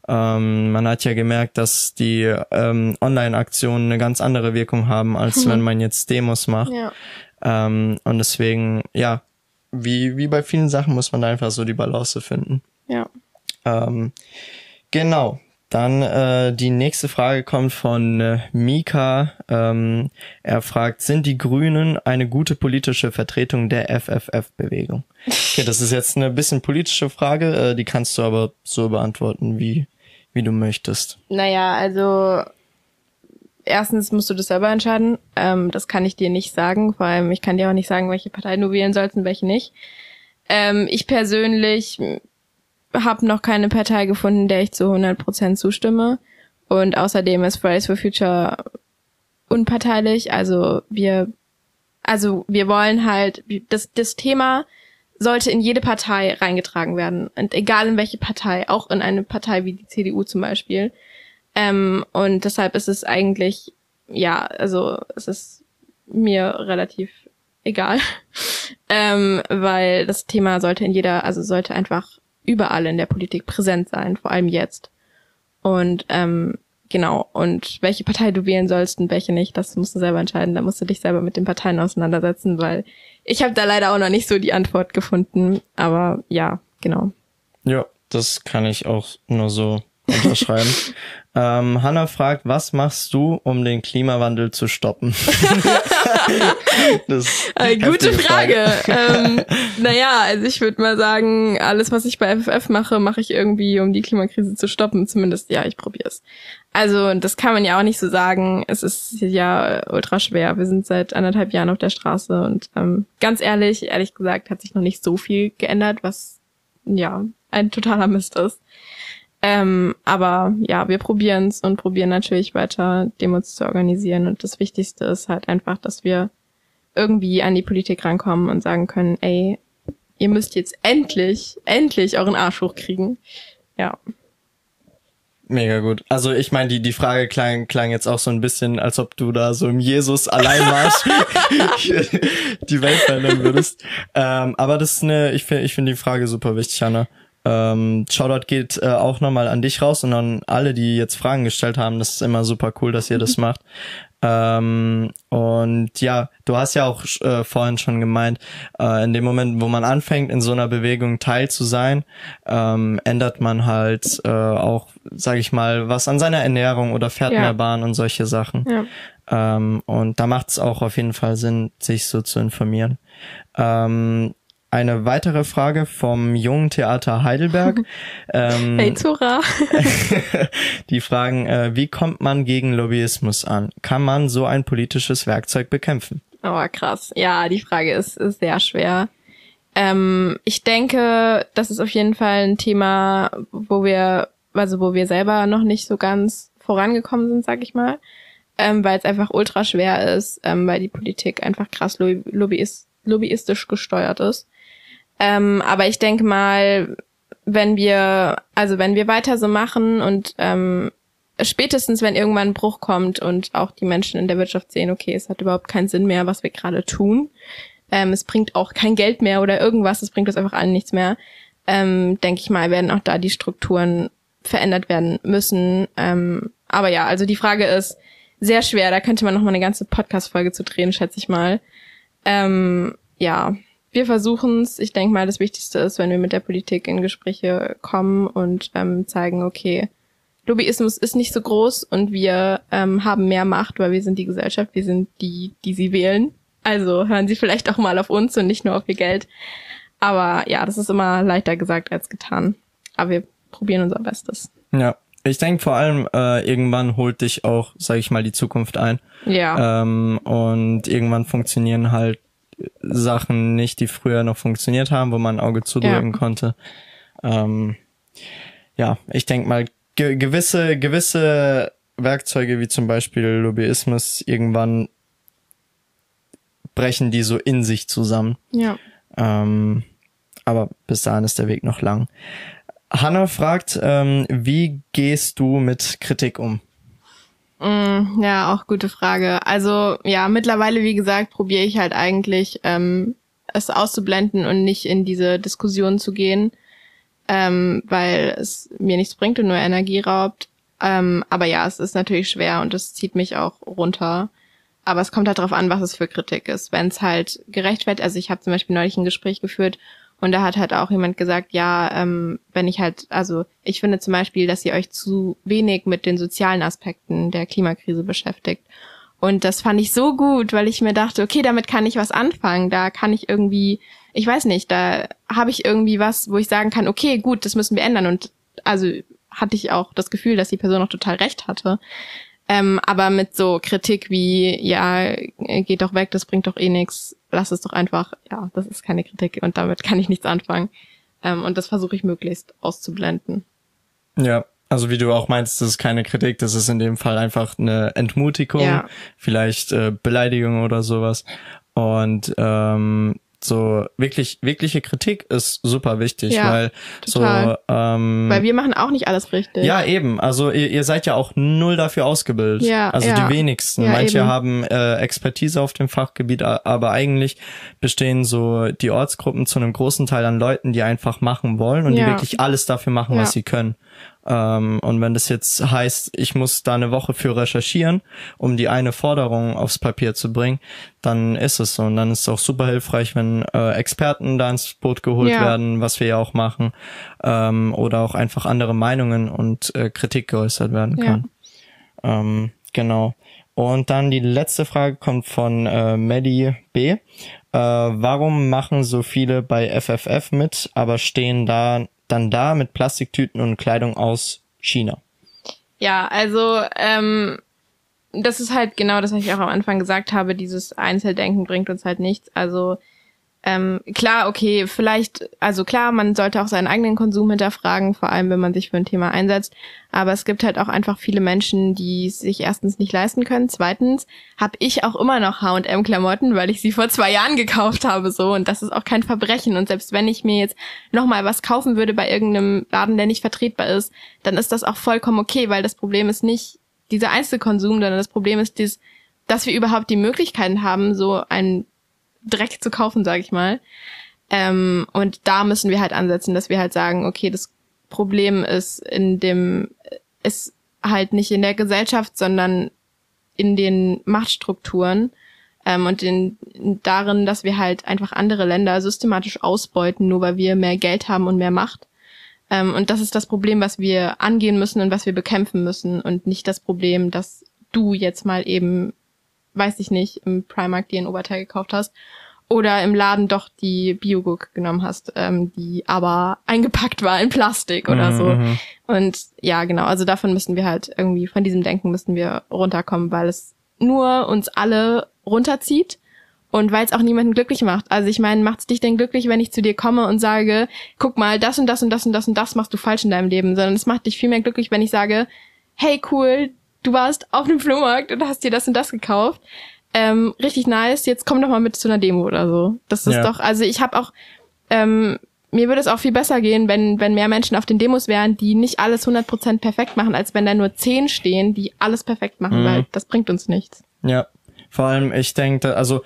Ähm, man hat ja gemerkt, dass die ähm, Online-Aktionen eine ganz andere Wirkung haben, als wenn man jetzt Demos macht. Ja. Ähm, und deswegen, ja, wie, wie bei vielen Sachen muss man da einfach so die Balance finden. Ja. Ähm, genau. Dann äh, die nächste Frage kommt von äh, Mika. Ähm, er fragt, sind die Grünen eine gute politische Vertretung der FFF-Bewegung? Okay, das ist jetzt eine bisschen politische Frage, äh, die kannst du aber so beantworten, wie, wie du möchtest. Naja, also erstens musst du das selber entscheiden. Ähm, das kann ich dir nicht sagen. Vor allem, ich kann dir auch nicht sagen, welche Partei du wählen sollst und welche nicht. Ähm, ich persönlich habe noch keine Partei gefunden, der ich zu 100% zustimme. Und außerdem ist Fridays for Future unparteilich. Also wir, also wir wollen halt, das, das Thema sollte in jede Partei reingetragen werden. Und egal in welche Partei, auch in eine Partei wie die CDU zum Beispiel. Ähm, und deshalb ist es eigentlich, ja, also es ist mir relativ egal. (laughs) ähm, weil das Thema sollte in jeder, also sollte einfach überall in der Politik präsent sein, vor allem jetzt. Und ähm, genau, und welche Partei du wählen sollst und welche nicht, das musst du selber entscheiden. Da musst du dich selber mit den Parteien auseinandersetzen, weil ich habe da leider auch noch nicht so die Antwort gefunden. Aber ja, genau. Ja, das kann ich auch nur so unterschreiben. (laughs) ähm, Hanna fragt, was machst du, um den Klimawandel zu stoppen? (laughs) äh, gute Frage. Frage. ähm, (laughs) naja, also ich würde mal sagen, alles, was ich bei FFF mache, mache ich irgendwie, um die Klimakrise zu stoppen. Zumindest, ja, ich probiere es. Also das kann man ja auch nicht so sagen. Es ist ja ultra schwer. Wir sind seit anderthalb Jahren auf der Straße und ähm, ganz ehrlich, ehrlich gesagt, hat sich noch nicht so viel geändert, was ja ein totaler Mist ist. Ähm, aber ja, wir probieren es und probieren natürlich weiter Demos zu organisieren. Und das Wichtigste ist halt einfach, dass wir irgendwie an die Politik rankommen und sagen können, ey, ihr müsst jetzt endlich, endlich euren Arsch hochkriegen. Ja. Mega gut. Also ich meine, die, die Frage klang, klang jetzt auch so ein bisschen, als ob du da so im Jesus Alleinmarsch (laughs) (laughs) die Welt verändern würdest. Ähm, aber das ist eine, ich finde ich finde die Frage super wichtig, Hanna. Ähm, Shoutout geht äh, auch nochmal an dich raus und an alle, die jetzt Fragen gestellt haben. Das ist immer super cool, dass ihr das (laughs) macht. Ähm, und ja, du hast ja auch äh, vorhin schon gemeint, äh, in dem Moment, wo man anfängt, in so einer Bewegung teil zu sein, ähm, ändert man halt äh, auch, sage ich mal, was an seiner Ernährung oder fährt ja. mehr Bahn und solche Sachen. Ja. Ähm, und da macht es auch auf jeden Fall Sinn, sich so zu informieren. Ähm, eine weitere Frage vom Jungen Theater Heidelberg. (laughs) ähm, hey Zora. (laughs) die fragen, äh, wie kommt man gegen Lobbyismus an? Kann man so ein politisches Werkzeug bekämpfen? Oh, krass. Ja, die Frage ist, ist sehr schwer. Ähm, ich denke, das ist auf jeden Fall ein Thema, wo wir, also wo wir selber noch nicht so ganz vorangekommen sind, sag ich mal. Ähm, weil es einfach ultra schwer ist, ähm, weil die Politik einfach krass lobbyist, lobbyistisch gesteuert ist. Ähm, aber ich denke mal, wenn wir, also wenn wir weiter so machen und ähm, spätestens, wenn irgendwann ein Bruch kommt und auch die Menschen in der Wirtschaft sehen, okay, es hat überhaupt keinen Sinn mehr, was wir gerade tun. Ähm, es bringt auch kein Geld mehr oder irgendwas, es bringt uns einfach allen nichts mehr. Ähm, denke ich mal, werden auch da die Strukturen verändert werden müssen. Ähm, aber ja, also die Frage ist sehr schwer. Da könnte man noch mal eine ganze Podcast-Folge zu drehen, schätze ich mal. Ähm, ja, wir versuchen es. Ich denke mal, das Wichtigste ist, wenn wir mit der Politik in Gespräche kommen und ähm, zeigen, okay, Lobbyismus ist nicht so groß und wir ähm, haben mehr Macht, weil wir sind die Gesellschaft, wir sind die, die sie wählen. Also hören Sie vielleicht auch mal auf uns und nicht nur auf Ihr Geld. Aber ja, das ist immer leichter gesagt als getan. Aber wir probieren unser Bestes. Ja, ich denke vor allem, äh, irgendwann holt dich auch, sag ich mal, die Zukunft ein. Ja. Ähm, und irgendwann funktionieren halt Sachen nicht, die früher noch funktioniert haben, wo man ein Auge zudrücken ja. konnte. Ähm, ja, ich denke mal, ge gewisse, gewisse Werkzeuge wie zum Beispiel Lobbyismus irgendwann brechen die so in sich zusammen. Ja. Ähm, aber bis dahin ist der Weg noch lang. Hanna fragt, ähm, wie gehst du mit Kritik um? Mm, ja, auch gute Frage. Also ja, mittlerweile, wie gesagt, probiere ich halt eigentlich ähm, es auszublenden und nicht in diese Diskussion zu gehen, ähm, weil es mir nichts bringt und nur Energie raubt. Ähm, aber ja, es ist natürlich schwer und es zieht mich auch runter. Aber es kommt halt darauf an, was es für Kritik ist. Wenn es halt gerechtfertigt, also ich habe zum Beispiel neulich ein Gespräch geführt und da hat halt auch jemand gesagt, ja, ähm, wenn ich halt, also ich finde zum Beispiel, dass ihr euch zu wenig mit den sozialen Aspekten der Klimakrise beschäftigt. Und das fand ich so gut, weil ich mir dachte, okay, damit kann ich was anfangen. Da kann ich irgendwie, ich weiß nicht, da habe ich irgendwie was, wo ich sagen kann, okay, gut, das müssen wir ändern. Und also hatte ich auch das Gefühl, dass die Person auch total recht hatte. Ähm, aber mit so Kritik wie, ja, geht doch weg, das bringt doch eh nix, lass es doch einfach, ja, das ist keine Kritik und damit kann ich nichts anfangen. Ähm, und das versuche ich möglichst auszublenden. Ja, also wie du auch meinst, das ist keine Kritik, das ist in dem Fall einfach eine Entmutigung, ja. vielleicht äh, Beleidigung oder sowas. Und ähm, so wirklich wirkliche Kritik ist super wichtig, ja, weil total. so ähm, weil wir machen auch nicht alles richtig. Ja, eben. Also ihr, ihr seid ja auch null dafür ausgebildet. Ja, also ja. die wenigsten. Ja, Manche eben. haben äh, Expertise auf dem Fachgebiet, aber eigentlich bestehen so die Ortsgruppen zu einem großen Teil an Leuten, die einfach machen wollen und die wirklich alles dafür machen, was sie können. Ähm, und wenn das jetzt heißt, ich muss da eine Woche für recherchieren, um die eine Forderung aufs Papier zu bringen, dann ist es so. Und dann ist es auch super hilfreich, wenn äh, Experten da ins Boot geholt ja. werden, was wir ja auch machen, ähm, oder auch einfach andere Meinungen und äh, Kritik geäußert werden kann. Ja. Ähm, genau. Und dann die letzte Frage kommt von äh, Maddie B. Äh, warum machen so viele bei FFF mit, aber stehen da dann da mit Plastiktüten und Kleidung aus China. Ja, also ähm, das ist halt genau das, was ich auch am Anfang gesagt habe, dieses Einzeldenken bringt uns halt nichts. Also ähm, klar, okay, vielleicht, also klar, man sollte auch seinen eigenen Konsum hinterfragen, vor allem wenn man sich für ein Thema einsetzt. Aber es gibt halt auch einfach viele Menschen, die es sich erstens nicht leisten können. Zweitens habe ich auch immer noch H&M-Klamotten, weil ich sie vor zwei Jahren gekauft habe, so. Und das ist auch kein Verbrechen. Und selbst wenn ich mir jetzt nochmal was kaufen würde bei irgendeinem Laden, der nicht vertretbar ist, dann ist das auch vollkommen okay, weil das Problem ist nicht dieser Einzelkonsum, sondern das Problem ist dies, dass wir überhaupt die Möglichkeiten haben, so ein Dreck zu kaufen, sage ich mal. Ähm, und da müssen wir halt ansetzen, dass wir halt sagen, okay, das Problem ist in dem, ist halt nicht in der Gesellschaft, sondern in den Machtstrukturen ähm, und in, darin, dass wir halt einfach andere Länder systematisch ausbeuten, nur weil wir mehr Geld haben und mehr Macht. Ähm, und das ist das Problem, was wir angehen müssen und was wir bekämpfen müssen und nicht das Problem, dass du jetzt mal eben weiß ich nicht, im Primark dir ein Oberteil gekauft hast oder im Laden doch die Biogurke genommen hast, ähm, die aber eingepackt war in Plastik oder mhm. so. Mhm. Und ja, genau, also davon müssen wir halt irgendwie, von diesem Denken müssen wir runterkommen, weil es nur uns alle runterzieht und weil es auch niemanden glücklich macht. Also ich meine, macht's dich denn glücklich, wenn ich zu dir komme und sage, guck mal, das und das und das und das und das machst du falsch in deinem Leben, sondern es macht dich viel mehr glücklich, wenn ich sage, hey cool, du warst auf dem Flohmarkt und hast dir das und das gekauft. Ähm, richtig nice, jetzt komm doch mal mit zu einer Demo oder so. Das ist ja. doch, also ich habe auch ähm, mir würde es auch viel besser gehen, wenn, wenn mehr Menschen auf den Demos wären, die nicht alles 100% perfekt machen, als wenn da nur zehn stehen, die alles perfekt machen, mhm. weil das bringt uns nichts. Ja, vor allem, ich denke, also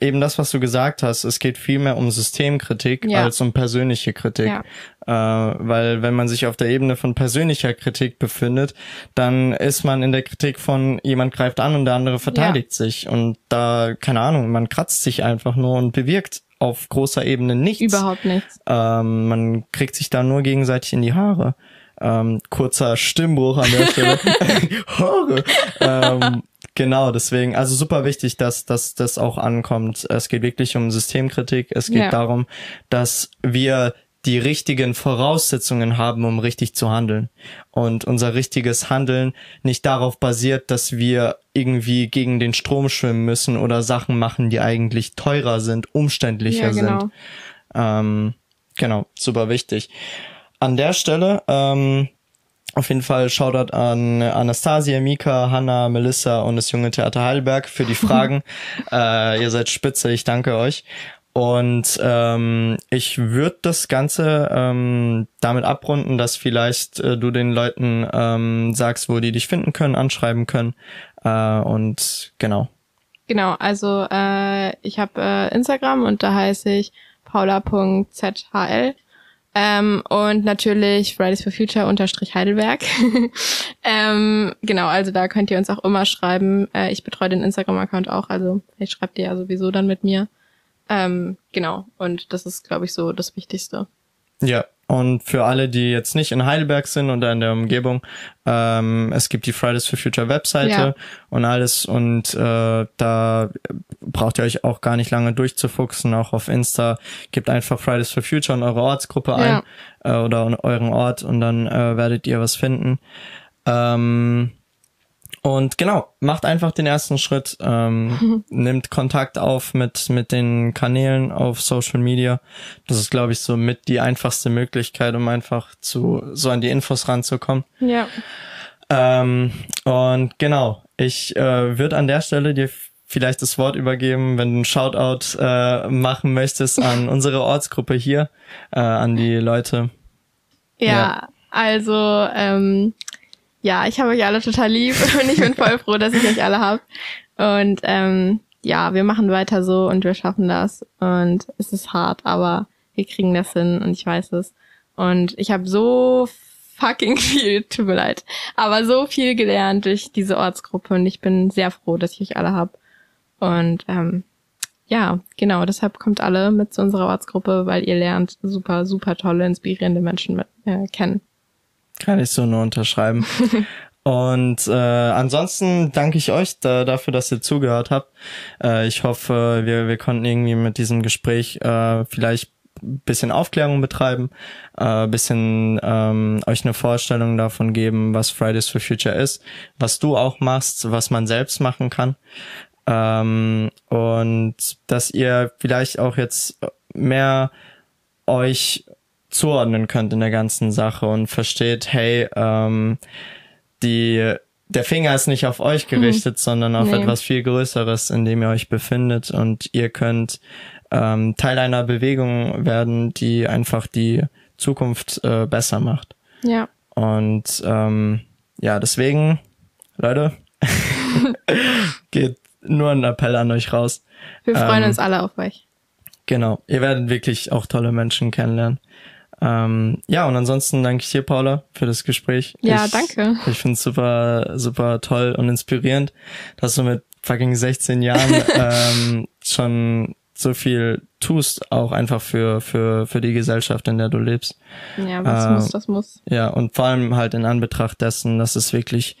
eben das, was du gesagt hast, es geht viel mehr um Systemkritik ja. als um persönliche Kritik. Ja. Äh, weil wenn man sich auf der Ebene von persönlicher Kritik befindet, dann ist man in der Kritik von jemand greift an und der andere verteidigt ja. sich. Und da, keine Ahnung, man kratzt sich einfach nur und bewirkt auf großer Ebene nichts. Überhaupt nichts. Ähm, man kriegt sich da nur gegenseitig in die Haare. Ähm, kurzer Stimmbruch an der Stelle. (laughs) (laughs) Haare. ähm, Genau, deswegen, also super wichtig, dass, dass das auch ankommt. Es geht wirklich um Systemkritik. Es geht ja. darum, dass wir die richtigen Voraussetzungen haben, um richtig zu handeln. Und unser richtiges Handeln nicht darauf basiert, dass wir irgendwie gegen den Strom schwimmen müssen oder Sachen machen, die eigentlich teurer sind, umständlicher ja, genau. sind. Ähm, genau, super wichtig. An der Stelle ähm, auf jeden Fall Shoutout an Anastasia, Mika, Hanna, Melissa und das junge Theater Heidelberg für die (laughs) Fragen. äh, ihr seid spitze, ich danke euch. Und ähm, ich würde das Ganze ähm, damit abrunden, dass vielleicht äh, du den Leuten ähm, sagst, wo die dich finden können, anschreiben können. Äh, und genau. Genau, also äh, ich habe äh, Instagram und da heiße ich paula.zhl. Ähm, und natürlich Fridays for Future unterstrich Heidelberg. (laughs) ähm, genau, also da könnt ihr uns auch immer schreiben. Äh, ich betreue den Instagram-Account auch, also ich schreibt ihr ja sowieso dann mit mir. Ähm, genau, und das ist, glaube ich, so das Wichtigste. Ja, und für alle, die jetzt nicht in Heidelberg sind oder in der Umgebung, ähm, es gibt die Fridays for Future Webseite ja. und alles und äh, da braucht ihr euch auch gar nicht lange durchzufuchsen. Auch auf Insta gebt einfach Fridays for Future in eure Ortsgruppe ein ja. äh, oder in euren Ort und dann äh, werdet ihr was finden. Ähm, und genau, macht einfach den ersten Schritt, ähm, (laughs) nimmt Kontakt auf mit, mit den Kanälen auf Social Media. Das ist, glaube ich, so mit die einfachste Möglichkeit, um einfach zu, so an die Infos ranzukommen. Ja. Ähm, und genau, ich äh, würde an der Stelle dir vielleicht das Wort übergeben, wenn du einen Shoutout äh, machen möchtest an (laughs) unsere Ortsgruppe hier, äh, an die Leute. Ja, ja. also ähm, ja, ich habe euch alle total lieb (laughs) und ich bin voll froh, dass ich euch alle habe. Und ähm, ja, wir machen weiter so und wir schaffen das. Und es ist hart, aber wir kriegen das hin und ich weiß es. Und ich habe so fucking (laughs) viel, tut mir leid, aber so viel gelernt durch diese Ortsgruppe und ich bin sehr froh, dass ich euch alle hab. Und ähm, ja, genau, deshalb kommt alle mit zu unserer Ortsgruppe, weil ihr lernt super, super tolle, inspirierende Menschen mit, äh, kennen. Kann ich so nur unterschreiben. (laughs) Und äh, ansonsten danke ich euch da, dafür, dass ihr zugehört habt. Äh, ich hoffe, wir, wir konnten irgendwie mit diesem Gespräch äh, vielleicht bisschen Aufklärung betreiben, äh, bisschen ähm, euch eine Vorstellung davon geben, was Fridays for Future ist, was du auch machst, was man selbst machen kann. Ähm, und dass ihr vielleicht auch jetzt mehr euch zuordnen könnt in der ganzen Sache und versteht, hey, ähm, die der Finger ist nicht auf euch mhm. gerichtet, hm. sondern auf nee. etwas viel Größeres, in dem ihr euch befindet und ihr könnt ähm, Teil einer Bewegung werden, die einfach die Zukunft äh, besser macht. Ja. Und ähm, ja, deswegen, Leute, (laughs) geht nur ein Appell an euch raus. Wir freuen ähm, uns alle auf euch. Genau, ihr werdet wirklich auch tolle Menschen kennenlernen. Ähm, ja, und ansonsten danke ich dir, Paula, für das Gespräch. Ja, ich, danke. Ich finde es super, super toll und inspirierend, dass du mit fucking 16 Jahren (laughs) ähm, schon so viel tust, auch einfach für, für, für die Gesellschaft, in der du lebst. Ja, was äh, muss, das muss. Ja, und vor allem halt in Anbetracht dessen, dass es wirklich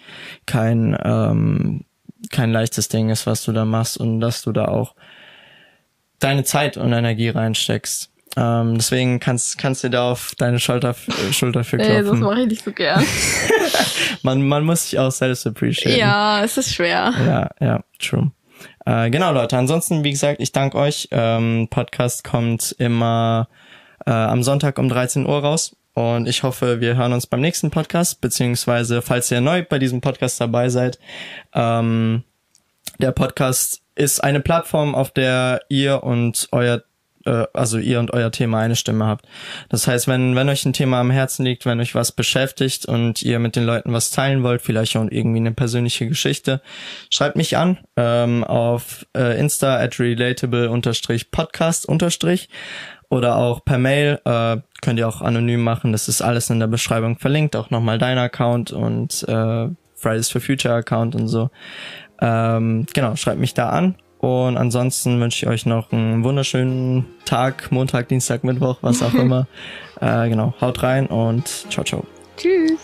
kein, ähm, kein leichtes Ding ist, was du da machst und dass du da auch deine Zeit und Energie reinsteckst. Ähm, deswegen kannst, kannst du da auf deine Schulter, äh, Schulter für klopfen. Ey, das mache ich nicht so gern. (laughs) man, man muss sich auch selbst appreciaten. Ja, es ist schwer. Ja, ja, true. Äh, genau, Leute. Ansonsten, wie gesagt, ich danke euch. Ähm, Podcast kommt immer äh, am Sonntag um 13 Uhr raus. Und ich hoffe, wir hören uns beim nächsten Podcast, beziehungsweise falls ihr neu bei diesem Podcast dabei seid, ähm, der Podcast ist eine Plattform, auf der ihr und euer äh, also ihr und euer Thema eine Stimme habt. Das heißt, wenn, wenn euch ein Thema am Herzen liegt, wenn euch was beschäftigt und ihr mit den Leuten was teilen wollt, vielleicht auch irgendwie eine persönliche Geschichte, schreibt mich an ähm, auf äh, Insta at relatable-podcast- oder auch per Mail. Äh, könnt ihr auch anonym machen. Das ist alles in der Beschreibung verlinkt. Auch nochmal dein Account und äh, Fridays for Future Account und so. Ähm, genau, schreibt mich da an. Und ansonsten wünsche ich euch noch einen wunderschönen Tag, Montag, Dienstag, Mittwoch, was auch (laughs) immer. äh, genau, haut rein und ciao, ciao. Tschüss.